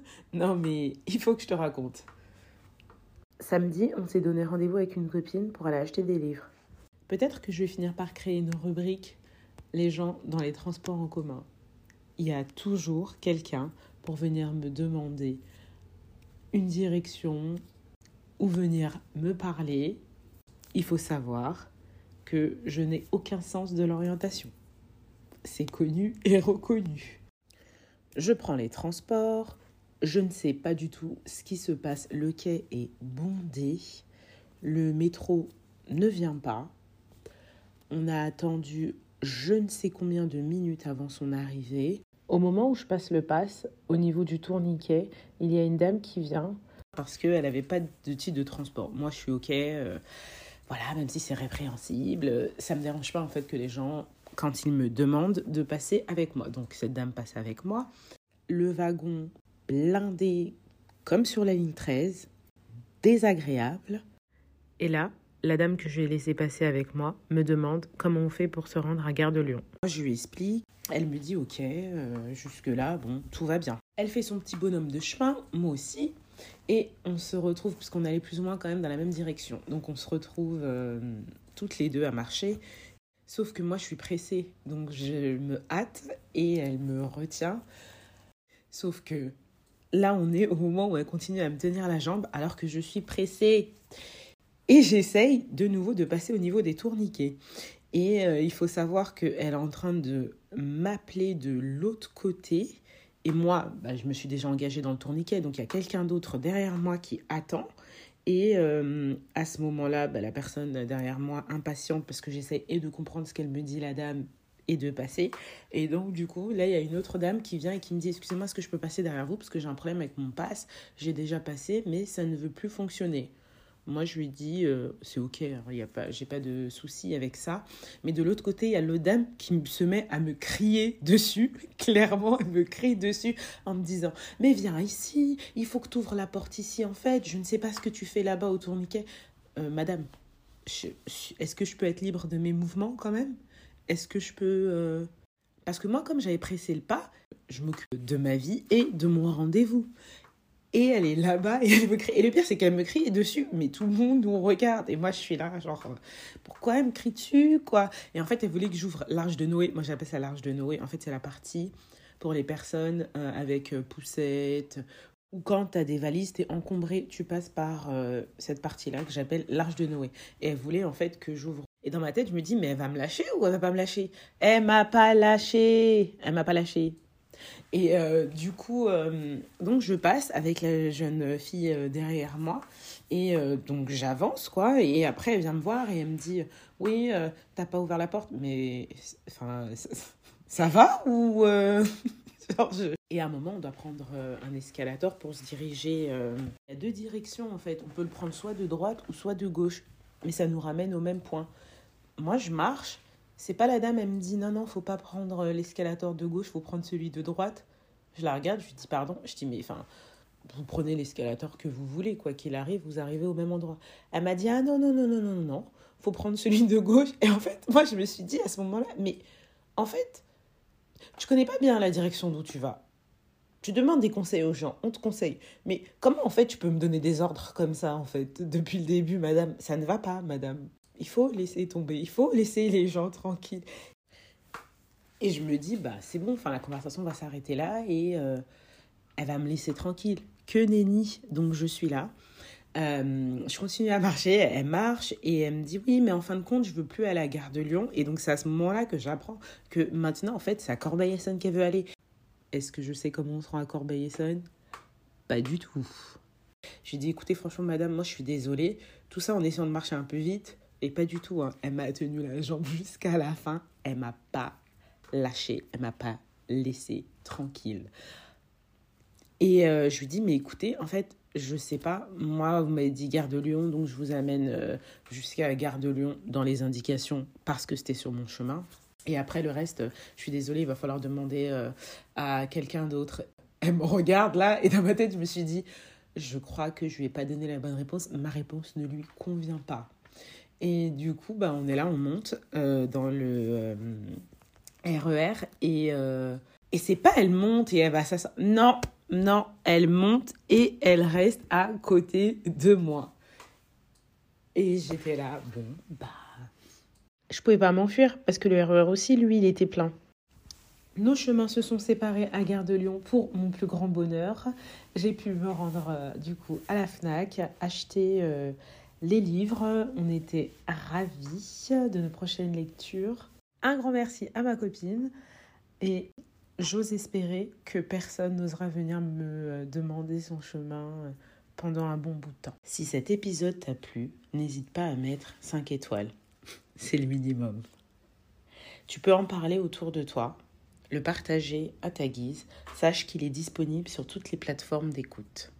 non, mais il faut que je te raconte. Samedi, on s'est donné rendez-vous avec une copine pour aller acheter des livres. Peut-être que je vais finir par créer une rubrique Les gens dans les transports en commun. Il y a toujours quelqu'un pour venir me demander une direction ou venir me parler. Il faut savoir que je n'ai aucun sens de l'orientation. C'est connu et reconnu. Je prends les transports, je ne sais pas du tout ce qui se passe. Le quai est bondé. Le métro ne vient pas. On a attendu je ne sais combien de minutes avant son arrivée. Au moment où je passe le pass, au niveau du tourniquet, il y a une dame qui vient parce qu'elle n'avait pas de titre de transport. Moi, je suis OK. Euh, voilà, même si c'est répréhensible, ça ne me dérange pas en fait que les gens, quand ils me demandent de passer avec moi. Donc, cette dame passe avec moi. Le wagon blindé comme sur la ligne 13, désagréable. Et là, la dame que je vais laisser passer avec moi me demande comment on fait pour se rendre à Gare de Lyon. Moi, je lui explique. Elle me dit ok, euh, jusque-là, bon, tout va bien. Elle fait son petit bonhomme de chemin, moi aussi. Et on se retrouve, puisqu'on allait plus ou moins quand même dans la même direction. Donc on se retrouve euh, toutes les deux à marcher. Sauf que moi, je suis pressée. Donc je me hâte et elle me retient. Sauf que Là, on est au moment où elle continue à me tenir la jambe alors que je suis pressée. Et j'essaye de nouveau de passer au niveau des tourniquets. Et euh, il faut savoir qu'elle est en train de m'appeler de l'autre côté. Et moi, bah, je me suis déjà engagée dans le tourniquet. Donc il y a quelqu'un d'autre derrière moi qui attend. Et euh, à ce moment-là, bah, la personne derrière moi, impatiente, parce que j'essaie et de comprendre ce qu'elle me dit, la dame, et de passer. Et donc, du coup, là, il y a une autre dame qui vient et qui me dit Excusez-moi, est-ce que je peux passer derrière vous? Parce que j'ai un problème avec mon passe. J'ai déjà passé, mais ça ne veut plus fonctionner. Moi, je lui dis euh, C'est OK, hein, il pas, j'ai pas de souci avec ça. Mais de l'autre côté, il y a l'autre dame qui se met à me crier dessus. Clairement, elle me crie dessus en me disant Mais viens ici, il faut que tu ouvres la porte ici, en fait. Je ne sais pas ce que tu fais là-bas au tourniquet. Euh, madame, est-ce que je peux être libre de mes mouvements quand même? Est-ce que je peux... Euh, parce que moi, comme j'avais pressé le pas, je m'occupe de ma vie et de mon rendez-vous. Et elle est là-bas et elle me crie. Et le pire, c'est qu'elle me crie dessus, mais tout le monde nous regarde. Et moi, je suis là, genre, euh, pourquoi elle me crie dessus, quoi? Et en fait, elle voulait que j'ouvre l'arche de Noé. Moi, j'appelle ça l'arche de Noé. En fait, c'est la partie pour les personnes euh, avec poussette ou quand tu as des valises, tu es encombré, tu passes par cette partie-là que j'appelle l'arche de Noé. Et elle voulait en fait que j'ouvre et dans ma tête, je me dis, mais elle va me lâcher ou elle va pas me lâcher? Elle m'a pas lâché. Elle m'a pas lâché. Et euh, du coup, euh, donc je passe avec la jeune fille euh, derrière moi. Et donc j'avance, quoi. Et après, elle vient me voir et elle me dit, oui, t'as pas ouvert la porte, mais enfin, ça, va ou Et à un moment, on doit prendre un escalator pour se diriger. Il y a deux directions en fait. On peut le prendre soit de droite ou soit de gauche. Mais ça nous ramène au même point moi, je marche. C'est pas la dame, elle me dit non, non, faut pas prendre l'escalator de gauche, faut prendre celui de droite. Je la regarde, je lui dis pardon. Je dis, mais enfin, vous prenez l'escalator que vous voulez, quoi qu'il arrive, vous arrivez au même endroit. Elle m'a dit, ah non, non, non, non, non, non, faut prendre celui de gauche. Et en fait, moi, je me suis dit à ce moment-là, mais en fait, tu connais pas bien la direction d'où tu vas. Tu demandes des conseils aux gens, on te conseille. Mais comment en fait tu peux me donner des ordres comme ça en fait depuis le début, madame? Ça ne va pas, madame. Il faut laisser tomber, il faut laisser les gens tranquilles. Et je me dis, bah c'est bon, enfin la conversation va s'arrêter là et euh, elle va me laisser tranquille. Que nenni, donc je suis là. Euh, je continue à marcher, elle marche et elle me dit oui, mais en fin de compte, je veux plus aller à la gare de Lyon. Et donc c'est à ce moment-là que j'apprends que maintenant, en fait, c'est à Corbeil-Essonne qu'elle veut aller. Est-ce que je sais comment on se rend à Corbeil-Essonne Pas du tout. Je lui dis écoutez, franchement, madame, moi je suis désolée. Tout ça en essayant de marcher un peu vite. Et pas du tout, hein. elle m'a tenu la jambe jusqu'à la fin. Elle m'a pas lâché, elle m'a pas laissé tranquille. Et euh, je lui dis, mais écoutez, en fait, je sais pas, moi, vous m'avez dit gare de Lyon, donc je vous amène euh, jusqu'à gare de Lyon dans les indications parce que c'était sur mon chemin. Et après, le reste, je suis désolée, il va falloir demander euh, à quelqu'un d'autre. Elle me regarde là, et dans ma tête, je me suis dit, je crois que je lui ai pas donné la bonne réponse. Ma réponse ne lui convient pas. Et du coup, bah, on est là, on monte euh, dans le RER euh, e et, euh, et c'est pas elle monte et elle va ça. Non, Non, elle monte et elle reste à côté de moi. Et j'étais là, bon, bah. Je pouvais pas m'enfuir parce que le RER aussi, lui, il était plein. Nos chemins se sont séparés à Gare de Lyon pour mon plus grand bonheur. J'ai pu me rendre euh, du coup à la FNAC, acheter euh, les livres. On était ravis de nos prochaines lectures. Un grand merci à ma copine et j'ose espérer que personne n'osera venir me euh, demander son chemin pendant un bon bout de temps. Si cet épisode t'a plu, n'hésite pas à mettre 5 étoiles. C'est le minimum. Tu peux en parler autour de toi, le partager à ta guise. Sache qu'il est disponible sur toutes les plateformes d'écoute.